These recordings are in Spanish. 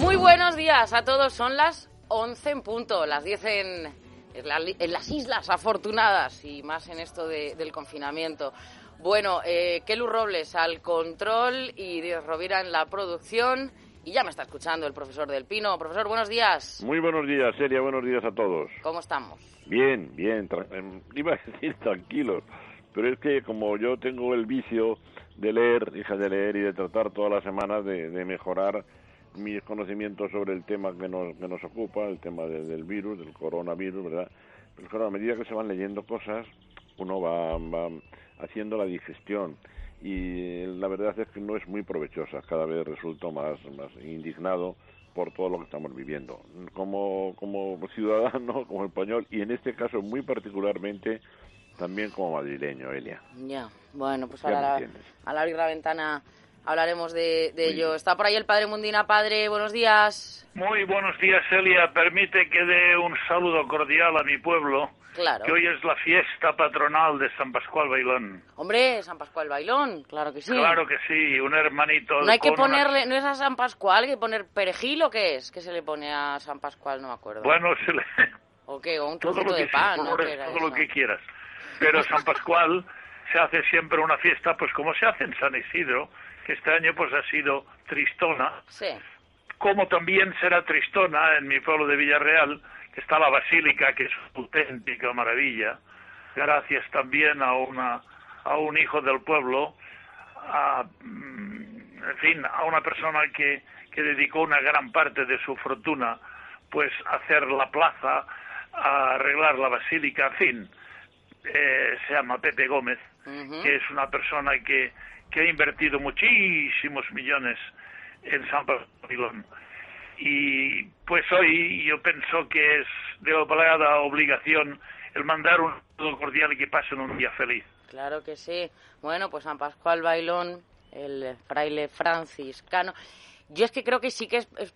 Muy buenos días a todos. Son las 11 en punto, las 10 en, en la- en las Islas Afortunadas y más en esto de- del confinamiento. Bueno, eh, Kelu Robles al control y Dios Rovira en la producción. Y ya me está escuchando el profesor del Pino. Profesor, buenos días. Muy buenos días, Seria, buenos días a todos. ¿Cómo estamos? Bien, bien, em, iba a decir tranquilos, pero es que como yo tengo el vicio de leer, hija de leer y de tratar todas las semanas de, de mejorar mis conocimientos sobre el tema que nos, que nos ocupa, el tema de- del virus, del coronavirus, ¿verdad? Pero claro, a medida que se van leyendo cosas, uno va, va haciendo la digestión y la verdad es que no es muy provechosa, cada vez resulto más, más indignado por todo lo que estamos viviendo. Como, como ciudadano, como español y en este caso muy particularmente también como madrileño, Elia. Ya, bueno, pues ahora la- al abrir la ventana hablaremos de, de ello. Está por ahí el padre Mundina. Padre, buenos días. Muy buenos días, Elia. Permite que dé un saludo cordial a mi pueblo, Claro. que hoy es la fiesta patronal de San Pascual Bailón. Hombre, San Pascual Bailón, claro que sí. Claro que sí, un hermanito. No hay que ponerle, no es a San Pascual, hay que poner perejil o qué es, que se le pone a San Pascual, no me acuerdo. Bueno, se le- o qué, o un trocito lo de pan, ¿no? lo- ¿Qué era todo lo eso? que quieras. Pero San Pascual se hace siempre una fiesta, pues como se hace en San Isidro, que este año pues ha sido tristona, Sí, como también será tristona en mi pueblo de Villarreal, está la basílica, que es una auténtica maravilla, gracias también a una a un hijo del pueblo, a, mm, en fin, a una persona que, que dedicó una gran parte de su fortuna, pues a hacer la plaza, a arreglar la basílica, en fin, eh, se llama Pepe Gómez, que es una persona que, que ha invertido muchísimos millones en San Babilón. Y pues hoy yo pienso que es de obligada obligación el mandar un saludo cordial y que pasen un día feliz. claro que sí. Bueno, pues San Pascual Bailón, el fraile franciscano. Yo es que creo que sí que es, es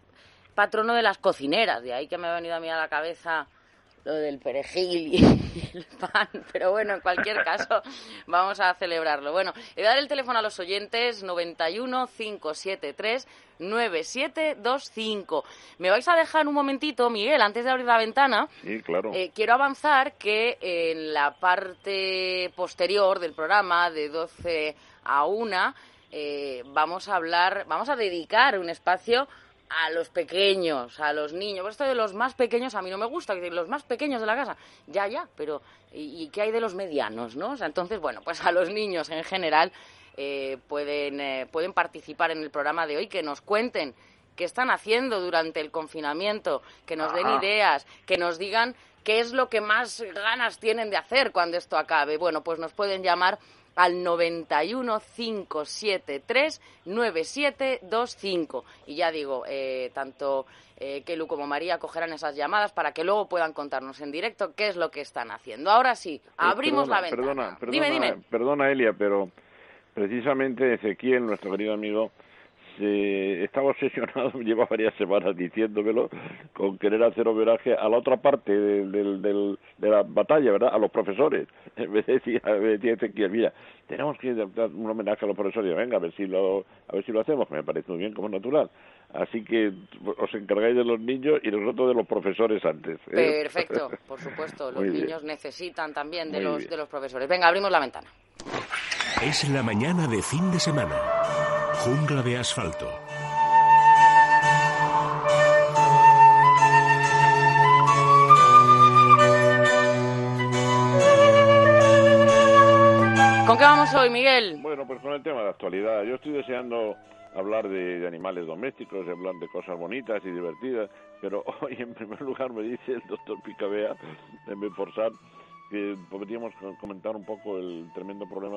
patrono de las cocineras, de ahí que me ha venido a mí a la cabeza lo del perejil y el pan, pero bueno, en cualquier caso vamos a celebrarlo. Bueno, voy a dar el teléfono a los oyentes 91 573 9725. Me vais a dejar un momentito, Miguel, antes de abrir la ventana, Sí, claro. eh, quiero avanzar que en la parte posterior del programa, de 12 a 1, eh, vamos a hablar, vamos a dedicar un espacio a los pequeños, a los niños. Pues Esto de los más pequeños a mí no me gusta, los más pequeños de la casa, ya, ya, pero ¿y, y qué hay de los medianos, no? O sea, entonces, bueno, pues a los niños en general eh, pueden, eh, pueden participar en el programa de hoy, que nos cuenten qué están haciendo durante el confinamiento, que nos den Ajá. ideas, que nos digan qué es lo que más ganas tienen de hacer cuando esto acabe. Bueno, pues nos pueden llamar al 91 573 9725. Y ya digo, eh, tanto eh, Kelu como María cogerán esas llamadas para que luego puedan contarnos en directo qué es lo que están haciendo. Ahora sí, Eh, abrimos perdona, la ventana. Perdona, perdona, dime, dime. perdona, Elia, pero precisamente Ezequiel, nuestro querido amigo, se estaba obsesionado, lleva varias semanas diciéndomelo, con querer hacer homenaje a la otra parte del, del- del- de la batalla, ¿verdad? A los profesores. En vez de decir, a ver, decía Ezequiel, mira, tenemos que dar un homenaje a los profesores. Venga, a ver si lo, a ver si lo hacemos, me parece muy bien, como natural. Así que os encargáis de los niños y nosotros de los profesores antes. ¿eh? Perfecto, por supuesto. Los Muy bien. niños necesitan también de Muy los, bien. de los profesores. Venga, abrimos la ventana. Es la mañana de fin de semana. Jungla de asfalto. ¿Con qué vamos hoy, Miguel? Bueno, pues con el tema de actualidad. Yo estoy deseando hablar de, animales domésticos, hablar de cosas bonitas y divertidas, pero hoy en primer lugar me dice el doctor Picabea, en Beforsat, que podríamos comentar un poco el tremendo problema de